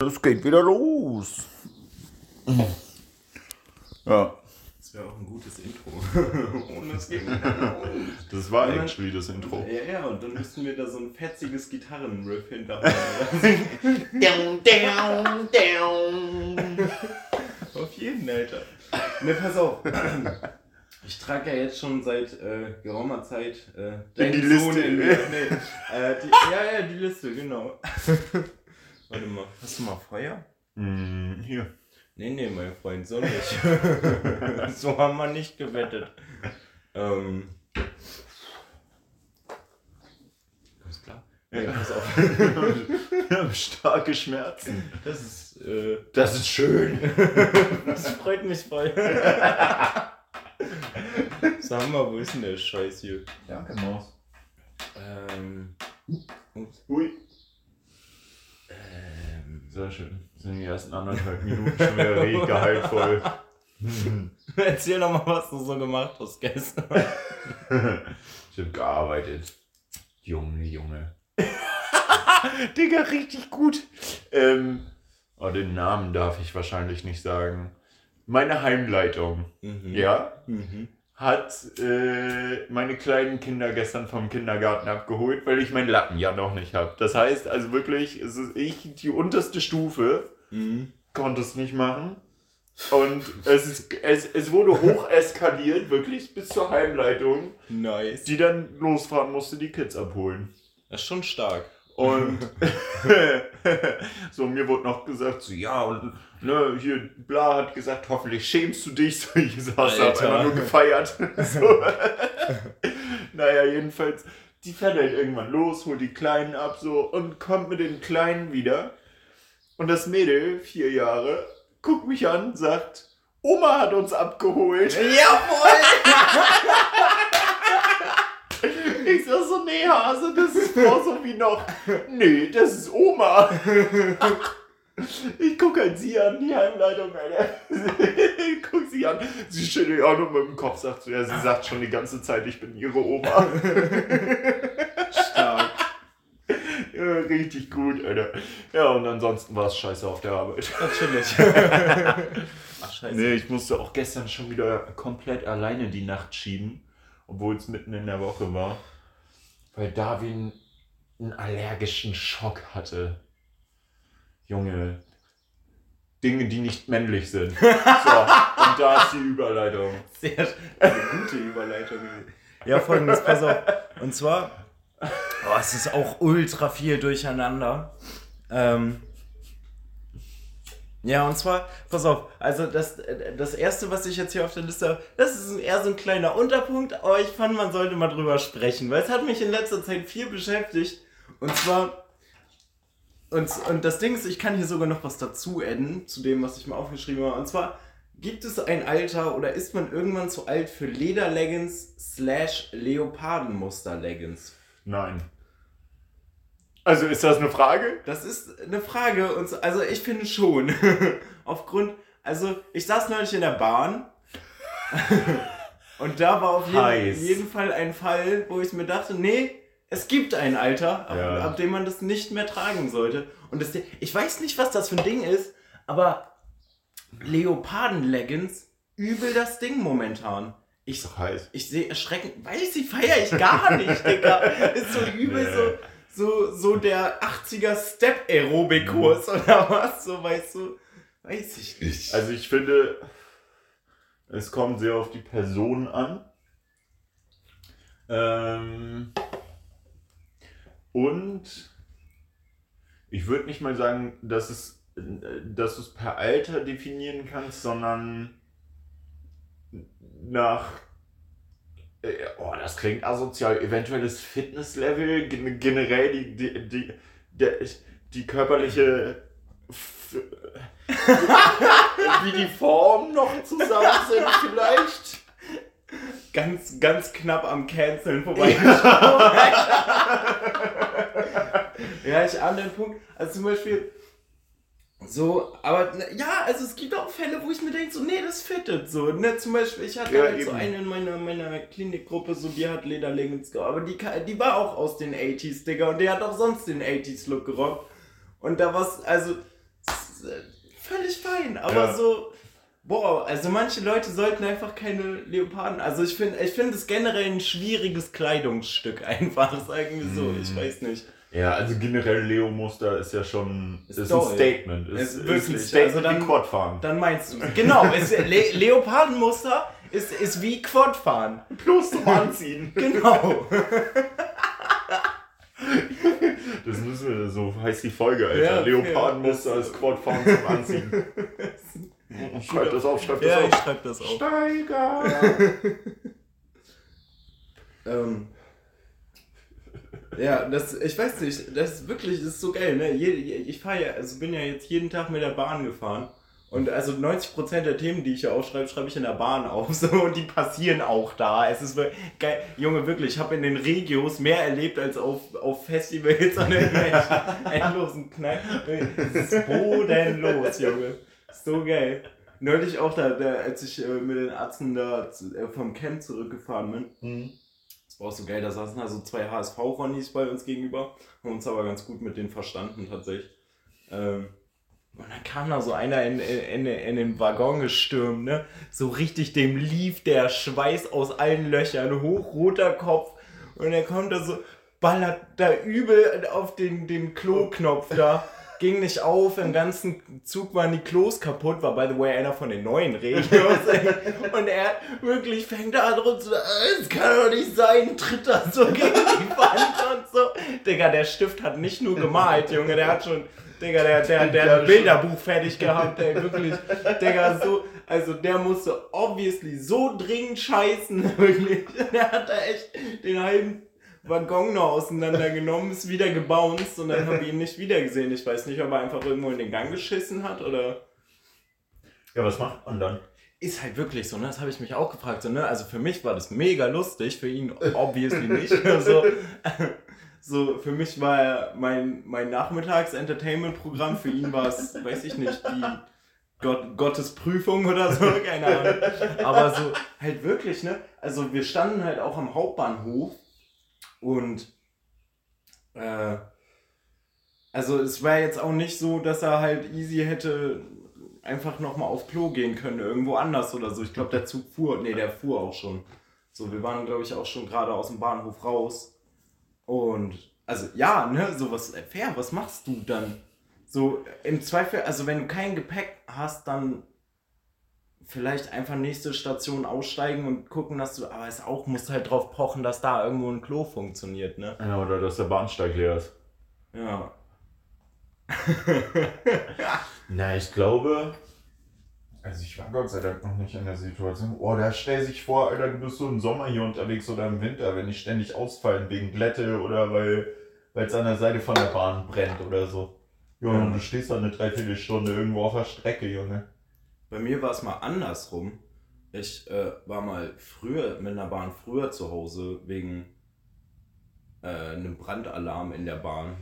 Es geht wieder los. Ja. Das wäre auch ein gutes Intro. und es geht los. Das war dann- actually das Intro. Ja, ja, und dann müssten wir da so ein fetziges Gitarrenriff hinter. Down, down, down. auf jeden, Alter. Ne, pass auf. Ich trage ja jetzt schon seit äh, geraumer Zeit äh, deinen die Sohn Liste. in. Nee, äh, die, ja, ja, die Liste, genau. Warte mal, hast du mal Feuer? Mm, hier. Nee, nee, mein Freund, so nicht. so haben wir nicht gewettet. Ähm. Alles klar? Ja, pass auf. Starke Schmerzen. Das ist, äh, Das ist schön. das freut mich voll. Sag mal, wo ist denn der Scheiß hier? Danke, Maus. Ähm. Ups. Ui. Sehr schön. Sind die ersten anderthalb Minuten schon wieder richtig gehaltvoll. Erzähl doch mal, was du so gemacht hast gestern. ich hab gearbeitet. Junge, Junge. Digga, richtig gut. Ähm, oh, den Namen darf ich wahrscheinlich nicht sagen. Meine Heimleitung, Mhm. ja, Mhm. Hat äh, meine kleinen Kinder gestern vom Kindergarten abgeholt, weil ich meinen Lappen ja noch nicht habe. Das heißt also wirklich, es ist ich die unterste Stufe, Mhm. konnte es nicht machen. Und es, ist, es, es wurde hoch eskaliert, wirklich bis zur Heimleitung, Nice. die dann losfahren musste, die Kids abholen. Das ist schon stark. Und so, mir wurde noch gesagt, so, ja, und ne, hier, bla hat gesagt, hoffentlich schämst du dich. So, ich saß da, einfach nur gefeiert. So. naja, jedenfalls, die fährt halt irgendwann los, holt die Kleinen ab, so, und kommt mit den Kleinen wieder. Und das Mädel, vier Jahre, guckt mich an, sagt, Oma hat uns abgeholt. Jawohl! Ich sag so, nee, Hase, das ist Frau so wie noch. Nee, das ist Oma. Ich guck halt sie an, die Heimleitung, Alter. Ich guck sie an. Sie schüttelt auch nur mit dem Kopf, sagt so, ja, sie sagt schon die ganze Zeit, ich bin ihre Oma. Stark. Ja, richtig gut, Alter. Ja, und ansonsten war es scheiße auf der Arbeit. Natürlich. Ach, scheiße. Nee, ich musste auch gestern schon wieder komplett alleine die Nacht schieben, obwohl es mitten in der Woche war. Weil Darwin einen allergischen Schock hatte. Junge. Dinge, die nicht männlich sind. So, und da ist die Überleitung. Sehr eine gute Überleitung. Ja, folgendes, pass auf. Und zwar, oh, es ist auch ultra viel durcheinander. Ähm, ja, und zwar, pass auf, also das, das erste, was ich jetzt hier auf der Liste habe, das ist eher so ein kleiner Unterpunkt, aber ich fand, man sollte mal drüber sprechen, weil es hat mich in letzter Zeit viel beschäftigt. Und zwar, und, und das Ding ist, ich kann hier sogar noch was dazu adden, zu dem, was ich mal aufgeschrieben habe. Und zwar, Gibt es ein Alter oder ist man irgendwann zu alt für Lederleggings slash Leopardenmuster-Leggings? Nein. Also ist das eine Frage? Das ist eine Frage und so, also ich finde schon. Aufgrund, also ich saß neulich in der Bahn und da war auf jeden, jeden Fall ein Fall, wo ich mir dachte, nee, es gibt ein Alter, ab, Ja. ab dem man das nicht mehr tragen sollte. Und das, ich weiß nicht, was das für ein Ding ist, aber Leoparden-Leggings, übel das Ding momentan. Ich, heiß. ich sehe erschreckend, weiß ich, feiere ich gar nicht, Digga. Ist so übel Nee. so, so, so der 80er Step-Aerobic-Kurs Mhm. oder was, so weißt du, weiß ich nicht. Also ich finde, es kommt sehr auf die Person an. Ähm, und ich würde nicht mal sagen, dass, es, dass du es per Alter definieren kannst, sondern nach, äh, oh, das klingt asozial, eventuelles Fitnesslevel, gen- generell die, die, die, der, die körperliche wie die Formen noch zusammen sind vielleicht. Ganz, ganz knapp am Canceln vorbei. ja, ich ahne den Punkt. Also zum Beispiel, so, aber ja, also es gibt auch Fälle, wo ich mir denke, so, nee, das fittet so. Ne? Zum Beispiel, ich hatte Ja, halt so eine in meiner, meiner Klinikgruppe, so, die hat Lederleggings gehabt, aber die, die war auch aus den 80s, Digga, und die hat auch sonst den 80s-Look gerockt. Und da war's, also, äh, völlig fein. Aber Ja. so, boah, also manche Leute sollten einfach keine Leoparden. Also ich finde ich finde es generell ein schwieriges Kleidungsstück einfach, sagen wir so. Mm. Ich weiß nicht. Ja, also generell Leo-Muster ist ja schon Ist ist, ein Statement. Ist Ist, ist, wirklich, ein Statement also dann- wie Quadfahren. Dann meinst du. Genau, es, Le Leopardenmuster ist, ist wie Quadfahren. Plus zum Anziehen. Genau. Das müssen wir, so heißt die Folge, Alter. Ja, Leopardenmuster ja. ist Quadfahren zum Anziehen. schreib das auf, schreib das Ja, ich auf. schreib das auf. Steiger! Ähm, ja, das, ich weiß nicht, das ist wirklich, das ist so geil, ne? Ich fahre ja, also bin ja jetzt jeden Tag mit der Bahn gefahren. Und also 90% der Themen, die ich hier aufschreibe, schreibe ich in der Bahn auf. So, und die passieren auch da. Es ist wirklich geil. Junge, wirklich, ich habe in den Regios mehr erlebt als auf, auf Festivals an irgendwelchen endlosen Kneipen. Es ist bodenlos, Junge. So geil. Neulich auch da, da als ich äh, mit den Ärzten da äh, vom Camp zurückgefahren bin. Mhm. Das war so geil, da saßen also zwei HSV-Ronnies bei uns gegenüber, haben uns aber ganz gut mit denen verstanden tatsächlich. Ähm, und dann kam da so einer in, in, in den Waggon gestürmt, ne? So richtig dem lief der Schweiß aus allen Löchern, hochroter Kopf. Und er kommt da so, ballert da übel auf den, den Klo-Knopf da. Ging nicht auf, im ganzen Zug waren die Klos kaputt, war by the way einer von den neuen Regios. Und er wirklich fängt da an rum zu, es kann doch nicht sein, tritt da so gegen die Wand und so. Digga, der Stift hat nicht nur gemalt, Junge, der hat schon, Digga, der, der, der hat ein Bilderbuch fertig gehabt, ey, wirklich. Digga, so, also der musste obviously so dringend scheißen, wirklich. Der hat da echt den halben Waggon noch auseinandergenommen, ist wieder gebounced und dann habe ich ihn nicht wieder gesehen. Ich weiß nicht, ob er einfach irgendwo in den Gang geschissen hat oder. Ja, was macht man dann? Ist halt wirklich so, ne? Das habe ich mich auch gefragt. So, ne? Also für mich war das mega lustig, für ihn obviously nicht. Also, so, für mich war er mein, mein Nachmittags-Entertainment-Programm, für ihn war es, weiß ich nicht, die Gott, Gottes Prüfung oder so, keine Ahnung. Aber so, halt wirklich, ne? Also wir standen halt auch am Hauptbahnhof und äh, also es war jetzt auch nicht so, dass er halt easy hätte einfach nochmal auf Klo gehen können, irgendwo anders oder so. Ich glaube, der Zug fuhr, nee, der fuhr auch schon. So, wir waren, glaube ich, auch schon gerade aus dem Bahnhof raus. Und, also, ja, ne, so was, äh, fair, was machst du dann? So, im Zweifel, also, wenn du kein Gepäck hast, dann vielleicht einfach nächste Station aussteigen und gucken, dass du, aber es auch, musst halt drauf pochen, dass da irgendwo ein Klo funktioniert, ne? Ja, oder dass der Bahnsteig leer ist. Ja. Na, ich glaube. Also ich war Gott sei Dank noch nicht in der Situation. Oh, da stell sich vor, Alter, du bist so im Sommer hier unterwegs oder im Winter, wenn ich ständig ausfallen wegen Glätte oder weil es an der Seite von der Bahn brennt oder so. Junge, Ja. und du stehst da eine Dreiviertelstunde irgendwo auf der Strecke, Junge. Bei mir war es mal andersrum. Ich äh, war mal früher mit einer Bahn früher zu Hause wegen äh, einem Brandalarm in der Bahn.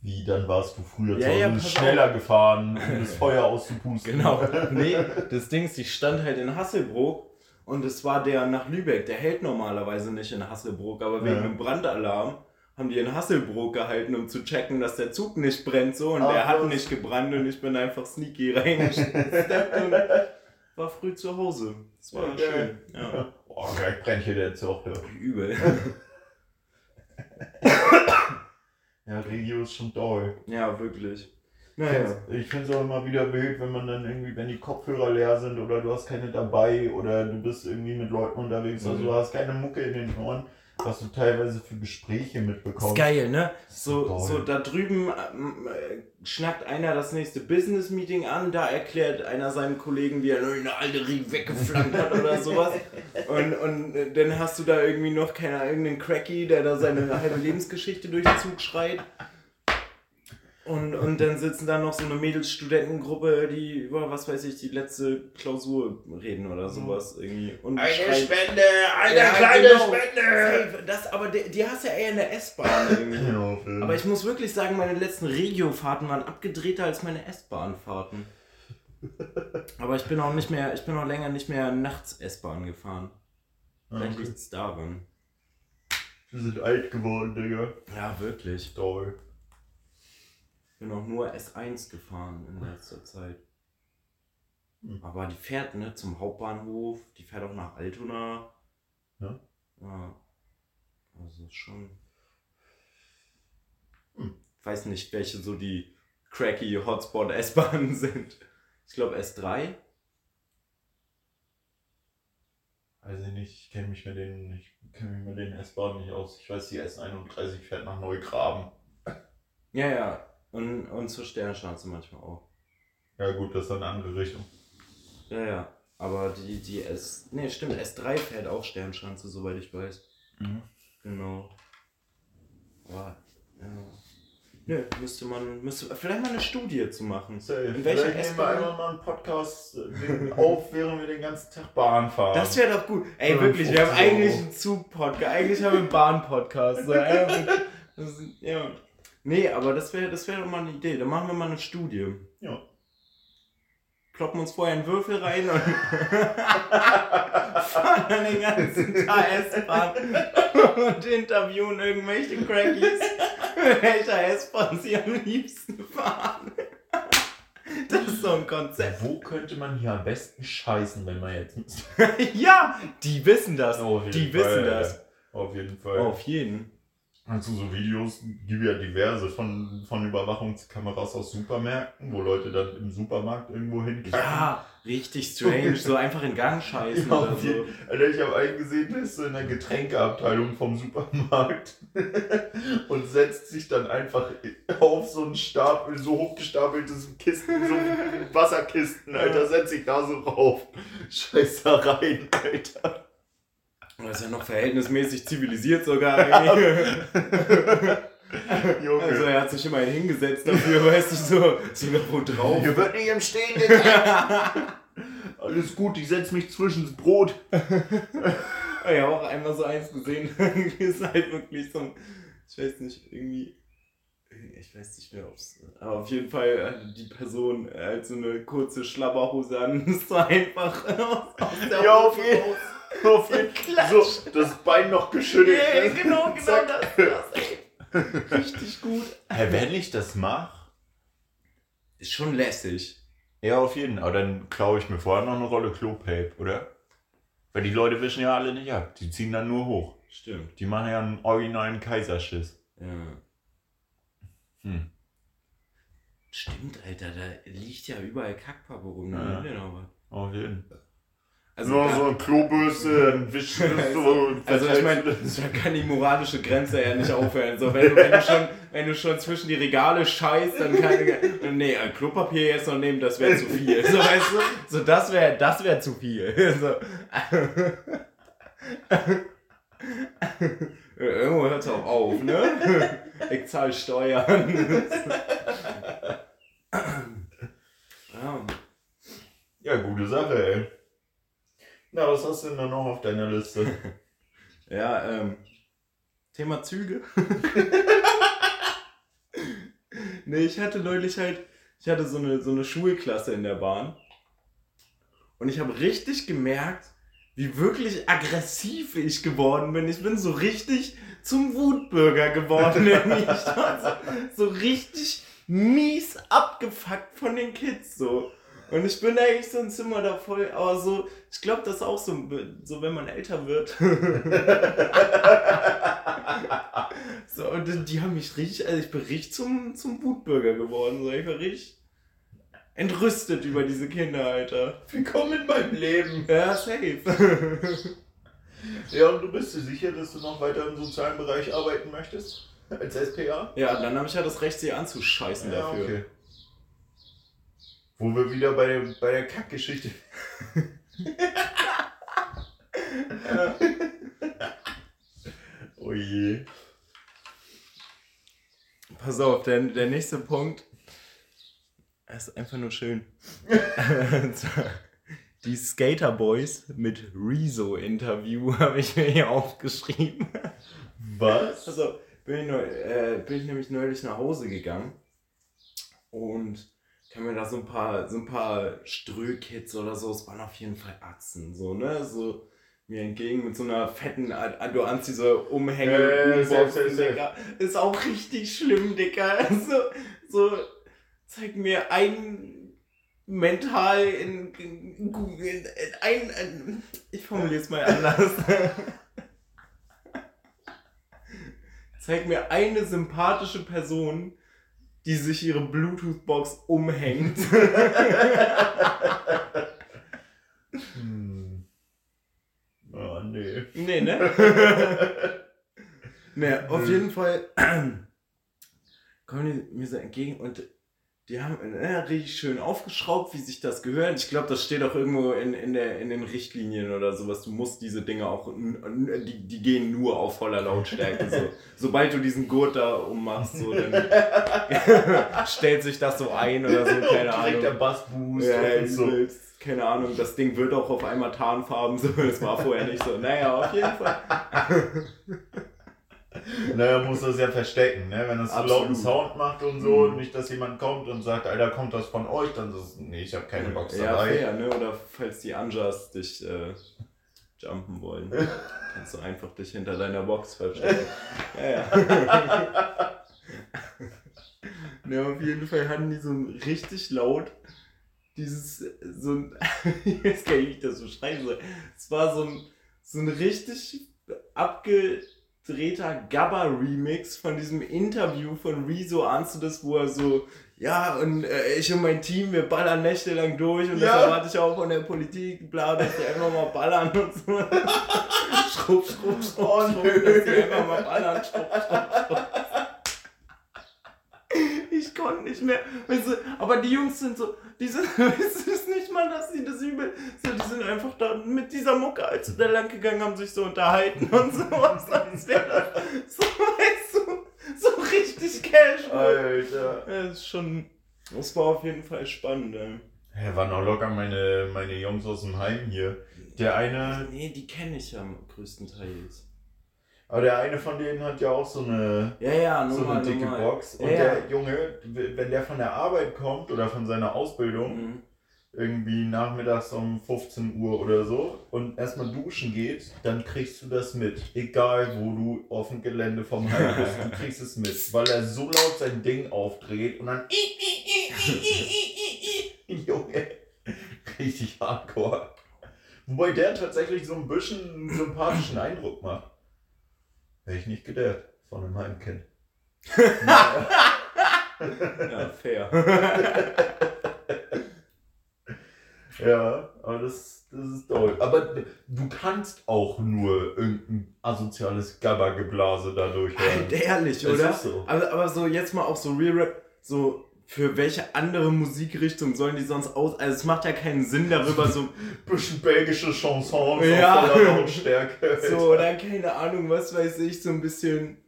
Wie, dann warst du früher Ja, zu Hause, ja, schneller gefahren, um das Feuer auszupusten. Genau. Nee, das Ding ist, ich stand halt in Hasselbrook und es war der nach Lübeck. Der hält normalerweise nicht in Hasselbrook, aber wegen Ja. einem Brandalarm haben die in Hasselbrook gehalten, um zu checken, dass der Zug nicht brennt so und Ach, der hat was. nicht gebrannt und ich bin einfach sneaky reingesteppt und war früh zu Hause. Das war Okay. schön. Ja. Oh, gleich brennt hier der Zug. Ja. Übel. Ja, Regio ist schon toll. Ja, wirklich. Ich Naja. Ich finde es auch immer wieder wild, wenn man dann irgendwie, wenn die Kopfhörer leer sind oder du hast keine dabei oder du bist irgendwie mit Leuten unterwegs, also Mhm. du hast keine Mucke in den Ohren, was du teilweise für Gespräche mitbekommst. ist geil, ne? so So, da drüben ähm, äh, schnackt einer das nächste Business-Meeting an, da erklärt einer seinem Kollegen, wie er nur eine alte Rie weggeflankt hat oder sowas. Und, und äh, dann hast du da irgendwie noch, keine Ahnung, irgendeinen Cracky, der da seine halbe Lebensgeschichte durch den Zug schreit. Und, und dann sitzen da noch so eine Mädelsstudentengruppe, die über, was weiß ich, die letzte Klausur reden oder sowas irgendwie. Und schreien- Spende, eine Ja, kleine genau. Spende. Das, aber die, die hast du ja eher in der S-Bahn irgendwie. Ja. Aber ich muss wirklich sagen, meine letzten Regio-Fahrten waren abgedrehter als meine S-Bahn-Fahrten. Aber ich bin auch nicht mehr, ich bin auch länger nicht mehr nachts S-Bahn gefahren. Vielleicht okay. liegt es daran. Wir sind alt geworden, Digga. Ja, wirklich. Toll. Bin auch nur S1 gefahren in letzter Zeit. Hm. Aber die fährt ne, zum Hauptbahnhof, die fährt auch nach Altona. Ja. Ja. Also schon. Hm. Ich weiß nicht, welche so die cracky Hotspot S-Bahnen sind. Ich glaube S3. Weiß ich nicht, ich kenne mich mit den, ich kenne mich mit den S-Bahnen nicht aus. Ich weiß, die S31 fährt nach Neugraben. Ja, ja. Und, und zur Sternschanze manchmal auch. Ja gut, das ist dann eine andere Richtung. Ja, ja. Aber die, die S. Nee, stimmt, S3 fährt auch Sternschanze, soweit ich weiß. Genau. Aber, ja. Nö, müsste man, müsste vielleicht mal eine Studie zu machen. Safe. In welcher Vielleicht nehmen wir einfach mal einen Podcast auf, während wir den ganzen Tag Bahn fahren. Das wäre doch gut. Ey, wirklich, wir haben 50 Euro. eigentlich einen Zug-Podcast, eigentlich haben wir einen Bahn-Podcast. So, ja. Nee, aber das wäre das wär doch mal eine Idee. Dann machen wir mal eine Studie. Ja. Kloppen uns vorher einen Würfel rein und fahren dann den ganzen Tag S-Bahn und interviewen irgendwelche Crackies, welcher S-Bahn sie am liebsten fahren. Das ist so ein Konzept. Wo könnte man hier am besten scheißen, wenn man jetzt? Ja, die wissen das. Jeden Die Fall, wissen ja. das. Auf jeden Fall. Auf jeden. Also so Videos gibt ja diverse von, von Überwachungskameras aus Supermärkten, wo Leute dann im Supermarkt irgendwo hinkacken. Ja, richtig strange. So einfach in Gang scheißen Ja, oder so. Alter, ich habe einen gesehen, der ist so in der Getränkeabteilung vom Supermarkt und setzt sich dann einfach auf so einen Stapel, so hochgestapelte Kisten, so Wasserkisten, Alter, setzt sich da so rauf. Scheiß da rein, Alter. Das ist ja noch verhältnismäßig zivilisiert sogar. irgendwie. Junge. Also er hat sich immerhin hingesetzt dafür, weißt du, so, so noch wo drauf. Hier wird nicht im Stehen gegessen. Alles gut, ich setz mich zwischen das Brot. Ich habe auch einmal so eins gesehen. ist halt wirklich so ein, ich weiß nicht, irgendwie, ich weiß nicht mehr, ob's, aber auf jeden Fall hatte die Person halt so eine kurze Schlabberhose an, ist so einfach aus, der Ja, auf jeden- raus. Auf jeden so, das Bein noch geschüttelt. Ja, ne? genau, genau Zack. das, das, ey. Richtig gut. Hä, wenn ich das mache? Ist schon lässig. Ja, auf jeden Fall. Aber dann klaue ich mir vorher noch eine Rolle Klopape, oder? Weil die Leute wischen ja alle nicht ab. Die ziehen dann nur hoch. Stimmt. Die machen ja einen originalen Kaiserschiss. Ja. Hm. Stimmt, Alter, da liegt ja überall Kackpappe rum. Ja. Auf jeden Fall. Also, Nur so eine Klobürste, ein Wischen, so. Also ich meine, da kann die moralische Grenze ja nicht aufhören. So, wenn, du, wenn, du schon, wenn du schon zwischen die Regale scheißt, dann kann Nee, ein Klopapier jetzt noch nehmen, das wäre zu viel. So, weißt du? So, das wäre das wär zu viel. So. Irgendwo hört es auch auf, ne? Ich zahle Steuern. ja. Ja, gute Sache, ey. Na, was hast du denn da noch auf deiner Liste? Ja, ähm, Thema Züge. nee, ich hatte neulich halt, ich hatte so eine, so eine Schulklasse in der Bahn. Und ich habe richtig gemerkt, wie wirklich aggressiv ich geworden bin. Ich bin so richtig zum Wutbürger geworden. Ich so, so richtig mies abgefuckt von den Kids so. Und ich bin eigentlich so ein Zimmer da voll, aber so, ich glaube, das ist auch so, so, wenn man älter wird. so, und die- haben mich richtig, also ich bin richtig zum, zum Wutbürger geworden. So, ich war richtig entrüstet über diese Kinder, Alter. Willkommen in meinem Leben. Ja, safe. Ja, und du bist dir sicher, dass du noch weiter im sozialen Bereich arbeiten möchtest? Als SPA? ja, dann habe ich ja das Recht, sie anzuscheißen dafür. Wo wir wieder bei, der- bei der Kackgeschichte. oh je. Pass auf, der, der nächste Punkt ist einfach nur schön. Die Skater Boys mit Rezo-Interview habe ich mir hier aufgeschrieben. Was? Also bin ich, neu, äh, bin ich nämlich neulich nach Hause gegangen und kann mir da so ein paar, so ein paar Strökids oder so, es waren auf jeden Fall Atzen, so, ne? So, mir entgegen mit so einer fetten, du anziehst diese Umhänge, Boombox, safe, safe, safe. Ist auch richtig schlimm, Dicker. Also, so, zeig mir ein mental in, in, in ein, ein, ich formuliere es mal anders. zeig mir eine sympathische Person, die sich ihre Bluetooth-Box umhängt. Hm. Oh, nee. Nee, ne? ne, auf jeden Fall kommen die mir so entgegen und die haben ne, richtig schön aufgeschraubt, wie sich das gehört. Ich glaube, das steht auch irgendwo in, in, der, in den Richtlinien oder sowas. Du musst diese Dinge auch, die, die gehen nur auf voller Lautstärke. So. Sobald du diesen Gurt da ummachst, so, dann stellt sich das so ein oder so, keine Direkt der Ahnung. Bassboost Ja, und so. Keine Ahnung, das Ding wird auch auf einmal tarnfarben, so, das war vorher nicht so. Naja, auf jeden Fall. Naja, muss das ja verstecken, ne? Wenn das so lauten Sound macht und so, Mhm. nicht, dass jemand kommt und sagt, Alter, kommt das von euch, dann ist es, nee, ich habe keine Box ja, dabei. fair, ne? Oder falls die Anjas dich äh, jumpen wollen, kannst du einfach dich hinter deiner Box verstecken. ja, ja. ne, auf jeden Fall hatten die so ein richtig laut dieses, so ein, ich weiß gar nicht, wie ich das beschreiben soll. Es war so ein, so ein richtig abgedrehter Gabba-Remix von diesem Interview von Rezo, ahnst du das, wo er so, ja, und äh, ich und mein Team, wir ballern nächtelang durch und Ja. das erwarte ich auch von der Politik, bla, dass die einfach mal ballern und so. schrupp, schrupp, schrupp, Oh, schrupp, dass die einfach mal ballern, schrupp, schrupp, schrupp. Ich konnte nicht mehr. Weißt du, aber die Jungs sind so, die sind, es ist nicht mal, dass sie das übel, so, die sind einfach da mit dieser Mucke, als sie da lang gegangen haben, sich so unterhalten und sowas, als wäre das so, weißt du, so richtig casual. Alter. Ja, ist schon, das war auf jeden Fall spannend, ey. Ja, waren auch locker meine, meine Jungs aus dem Heim hier. Der eine, Nee, die kenne ich ja größtenteils. Aber der eine von denen hat ja auch so eine, Ja, ja, so normal, eine dicke. Box. Und ja. der Junge, wenn der von der Arbeit kommt oder von seiner Ausbildung, Mhm. irgendwie nachmittags um 15 Uhr oder so und erstmal duschen geht, dann kriegst du das mit. Egal wo du auf dem Gelände vom Heim bist, du kriegst es mit, weil er so laut sein Ding aufdreht und dann Junge, richtig hardcore. Wobei der tatsächlich so ein bisschen einen sympathischen Eindruck macht. Hätte ich nicht gedacht von einem Heimkind. Ja, fair. Ja, aber das, das ist toll. Aber du kannst auch nur irgendein asoziales Gabba-Geblase dadurch hören. Alter, ehrlich, oder? ist so. Aber, aber so jetzt mal auch so Real Rap, so für welche andere Musikrichtung sollen die sonst aus? Also es macht ja keinen Sinn darüber so, Bisschen belgische Chansons Ja. auf voller Lautstärke. so oder keine Ahnung, was weiß ich, so ein bisschen.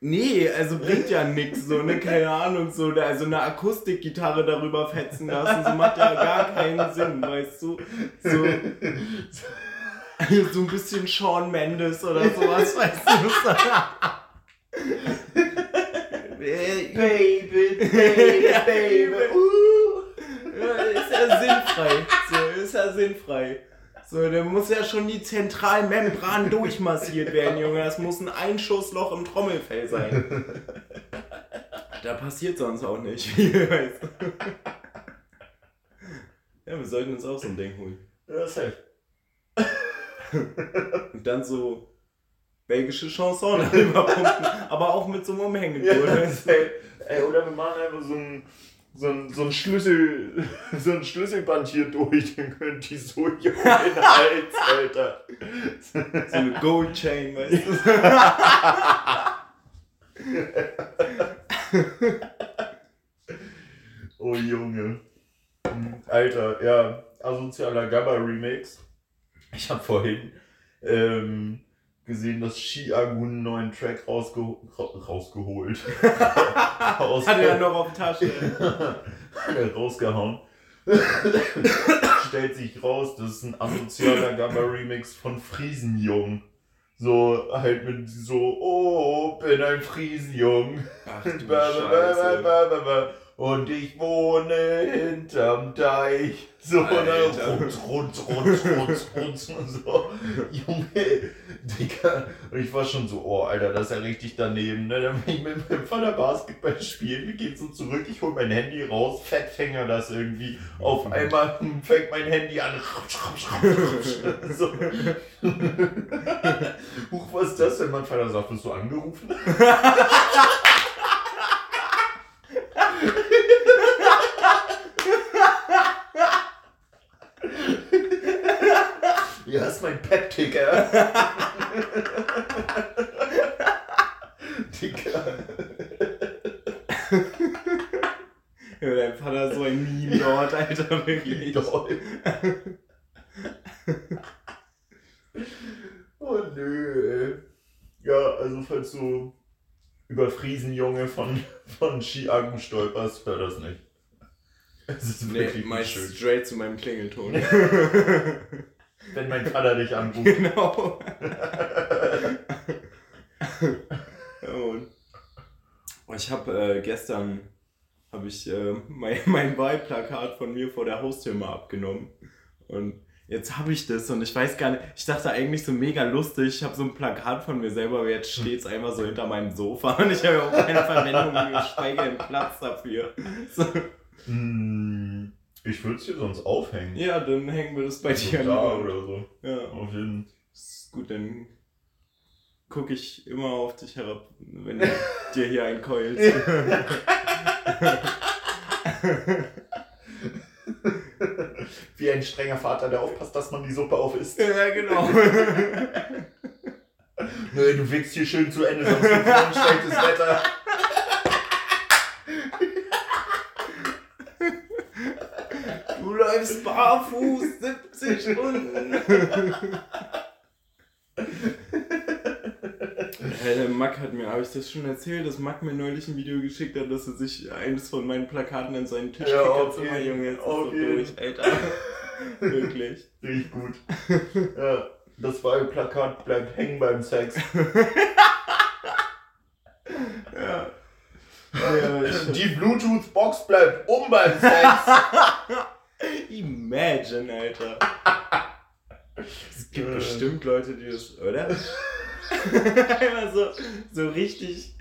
Nee, also bringt ja nix, so, ne, keine Ahnung, so, da- also eine Akustikgitarre darüber fetzen lassen, so macht ja gar keinen Sinn, weißt du? So, so ein bisschen Sean Mendes oder sowas, weißt du? Äh, Baby, Ja, übel. Ja, ist ja sinnfrei. So, ist ja sinnfrei. So, da muss ja schon die Zentralmembran durchmassiert werden, Junge. Das muss ein Einschussloch im Trommelfell sein. Da passiert sonst auch nicht. Ja, wir sollten uns auch so ein Ding holen. Ja, safe. Und dann so belgische Chanson darüber pumpen, aber auch mit so einem Ja, Umhängegurt. safe. Ey, oder wir machen einfach so ein, so ein, so ein Schlüssel, so ein Schlüsselband hier durch, dann könnt die so jung in Hals, Alter. So eine Gold Chain, weißt du? Oh Junge. Alter, ja, asozialer Gabba-Remix. Ich habe vorhin ähm, gesehen, dass Shiagun einen neuen Track rausgeho ra rausgeholt. Raus- Hat er noch auf der Tasche. Hat er rausgehauen. Stellt sich raus, das ist ein asozialer Gabba-Remix von Friesenjung. So, halt mit so, oh, bin ein Friesenjung. Ach du Scheiße. Und ich wohne hinterm Deich. So, ne? Alter. Rund, rund, rund, rund, rund und so. Junge, Digga. Und ich war schon so, oh, Alter, das ist ja richtig daneben. Ne? Dann bin ich mit meinem Vater Basketball spielen. Wir gehen so zurück, ich hol mein Handy raus, Fettfänger das irgendwie. Auf einmal hm, fängt mein Handy an. so. Huch, was ist das denn? Mein Vater sagt, bist du angerufen? Ja, ist mein Pep-Ticker. Dicker. Ja, dein Vater ist so ein Meme-Lord, Alter, wirklich. Doll. oh nö, ey. Ja, also falls du über Friesenjunge von, von Skiagen stolperst, hör das nicht. Es ist Nee, wirklich nicht meist schön. straight zu meinem Klingelton. Wenn mein Vater dich anruft. genau. Und ich habe äh, gestern habe ich äh, mein, mein Wahlplakat von mir vor der Haustür mal abgenommen. Und jetzt habe ich das und ich weiß gar nicht, ich dachte eigentlich so mega lustig, ich habe so ein Plakat von mir selber, aber jetzt steht es einfach so hinter meinem Sofa und ich habe auch keine Verwendung, geschweige denn Platz dafür. So, Hm, ich würde es dir sonst aufhängen. ja, dann hängen wir das bei So dir an da oder so. Ja. Auf jeden Ist gut, dann gucke ich immer auf dich herab, wenn du dir hier einkeulst. Wie ein strenger Vater, der aufpasst, dass man die Suppe auf isst. ja, genau. Nö, du wickst hier schön zu Ende, sonst noch ein schlechtes Wetter. Du läufst barfuß 70 Stunden. Hey, der Mack hat mir, habe ich das schon erzählt, dass Mack mir neulich ein Video geschickt hat, dass er sich eines von meinen Plakaten an seinen Tisch Ja, auf So, Junge, jetzt ist auf so durch, Alter. Wirklich. Richtig gut. Ja, das Wahlplakat bleibt hängen beim Sex. Ja. ich, Die Bluetooth-Box bleibt um beim Sex. Imagine, Alter. Es gibt Äh. bestimmt Leute, die das, oder? Einmal so, so richtig,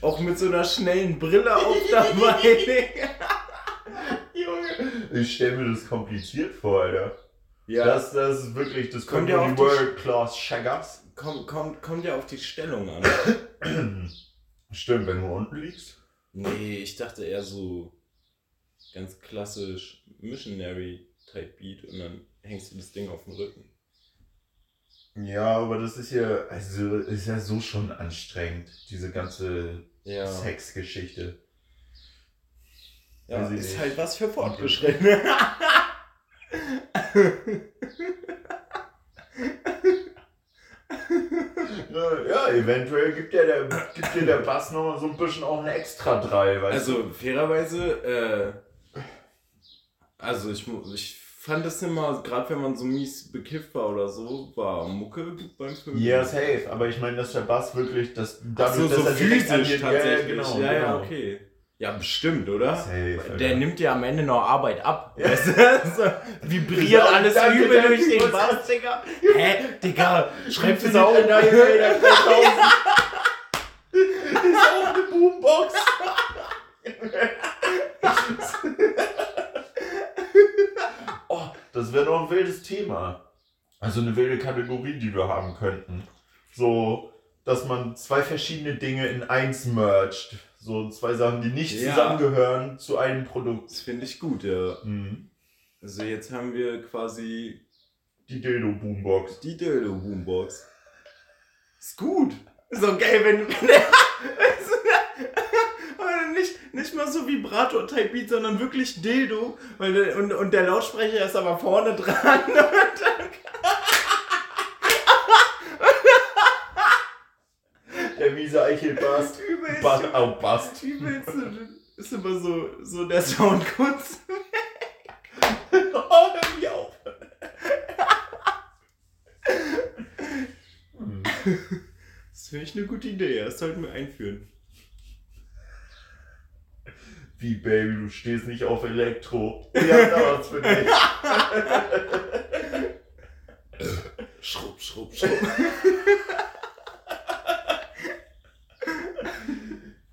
auch mit so einer schnellen Brille auf dabei. Junge. Ich stelle mir das kompliziert vor, Alter. ja, Das, das ist wirklich, das Kommt kommt ja auf die World-Class Shaggers. kommt, kommt, kommt ja auf die Stellung an. Stimmt, wenn du unten liegst. Nee, ich dachte eher so ganz klassisch Missionary-Type Beat und dann hängst du das Ding auf den Rücken. Ja, aber das ist ja, also ist ja so schon anstrengend, diese ganze Ja. Sexgeschichte. Ja, ich ist halt was für Fortgeschrittene. Ja, eventuell gibt dir der, gibt dir der Bass noch so ein bisschen auch eine extra 3, weißt? Also fairerweise, äh, also ich, ich fand das immer, gerade wenn man so mies bekifft war oder so, war Mucke beim Filmen. Ja, safe, aber ich meine, dass der Bass wirklich, das, Ach so, so an physisch tatsächlich. Ja, genau, ja, ja, genau. okay. Ja, bestimmt, oder? Safe. Der nimmt dir am Ende noch Arbeit ab. Ja. Weißt du? so, vibriert Ja, alles danke, übel danke, durch den Bass, Digga. Hä? Digga, schreib das Infinite auf. Annihilator 3000. ist auch eine Boombox. Das wäre doch ein wildes Thema. Also eine wilde Kategorie, die wir haben könnten. So, dass man zwei verschiedene Dinge in eins mergt. So zwei Sachen, die nicht Ja. zusammengehören zu einem Produkt. Das finde ich gut, ja. Mhm. Also jetzt haben wir quasi Die Dildo-Boombox. die Dildo Boombox. Ist gut. Ist auch geil, wenn, nicht, mal so Vibrator-Type Beat, sondern wirklich Dildo. Der, und, und der Lautsprecher ist aber vorne dran. Und dann, Der miese Eichelbast. übelst, Bast, oh, Bast. übelst, ist immer so, so der Sound kurz. Oh, hör mir auf. Hm. Das finde ich eine gute Idee, das sollten wir einführen. Wie, Baby, du stehst nicht auf Elektro. Ja, da was für dich. Schrupp, schrupp, schrupp.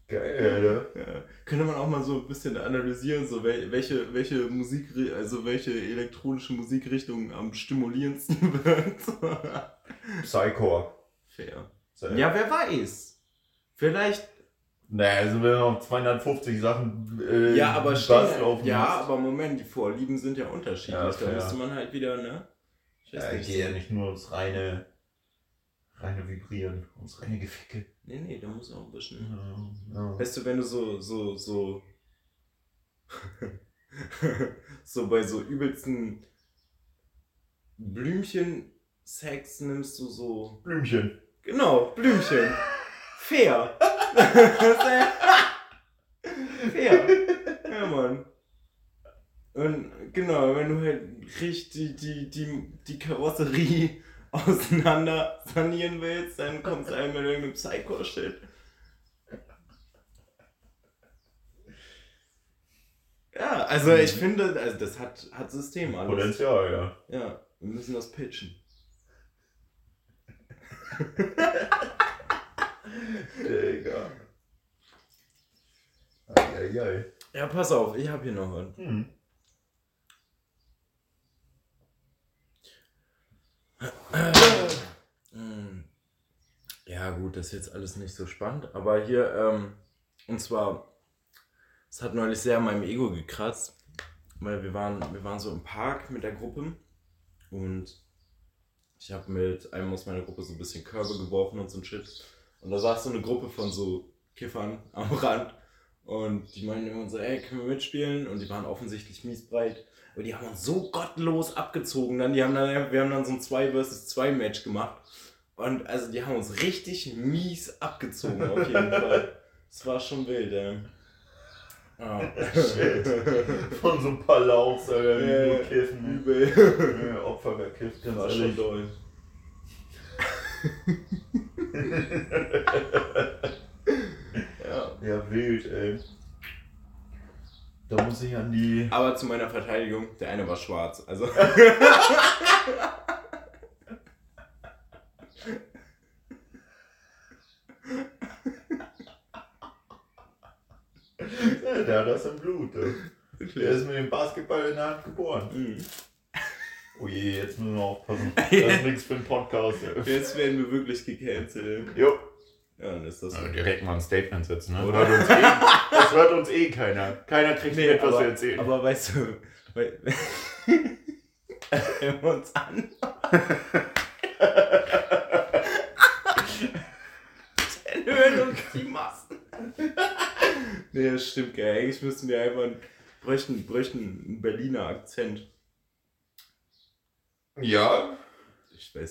Geil, Alter. Ja. Könnte man auch mal so ein bisschen analysieren, so wel- welche, welche Musik, also welche elektronische Musikrichtung am stimulierendsten wird. Psycore. Fair. Ja, wer weiß. Vielleicht. Naja, also wenn du noch 250 Sachen äh, Ja, aber Bass stehen, laufen Ja, hast. aber Moment, die Vorlieben sind ja unterschiedlich. Ja, da müsste man halt wieder, ne? Ich weiß Ja, nicht. geht ja nicht nur ums reine, reine Vibrieren, ums reine Geficke. Nee, nee, da muss auch ein bisschen. Ja, ja. Weißt du, wenn du so, so, so. so bei so übelsten Blümchen-Sex nimmst du so. Blümchen. Genau, Blümchen. Fair. Fair. Ja, Mann. Und genau, wenn du halt richtig die, die, die Karosserie auseinander sanieren willst, dann kommst du halt mit irgendeinem Psycho-Shit. Ja, also ich finde, also das hat, hat System alles. Potenzial, ja. Ja, wir müssen das pitchen. Digga. Eieiei. Ja, pass auf, ich habe hier noch was. Hm. Mm. Ja, gut, das ist jetzt alles nicht so spannend, aber hier, ähm, und zwar, es hat neulich sehr an meinem Ego gekratzt, weil wir waren, wir waren so im Park mit der Gruppe und ich habe mit einem aus meiner Gruppe so ein bisschen Körbe geworfen und so ein Shit. Und da saß so eine Gruppe von so Kiffern am Rand und die meinten immer so, ey, können wir mitspielen? Und die waren offensichtlich miesbreit. Aber die haben uns so gottlos abgezogen. Dann, die haben dann, wir haben dann so ein 2 vs 2 Match gemacht. Und also die haben uns richtig mies abgezogen auf jeden Fall. Das war schon wild, ey. Ah. Shit. Von so ein paar Lauchs, Alter, die nur kiffen. Übel. Opfer gekifft, ganz War schon ehrlich. doll. ja. Ja, wild, ey. Da muss ich an die. Aber zu meiner Verteidigung, der eine war schwarz. Also. Der hat das im Blut. Der ist mit dem Basketball in der Hand geboren. Mhm. Oh je, jetzt müssen wir aufpassen. Das ist nichts für einen Podcast. Jetzt werden wir wirklich gecancelt. Jo. Ja, dann ist das so. Also direkt mal ein Statement setzen, ne? Oder? Hört uns eh, das hört uns eh keiner. Keiner kriegt Nee, mit, was aber, wir erzählen. aber weißt du, weil, wenn wir uns an. Dann hören uns die Massen. nee, das stimmt, gell. Eigentlich müssten wir einfach einen, bräuchten, bräuchten einen Berliner Akzent. Ja, Ich weiß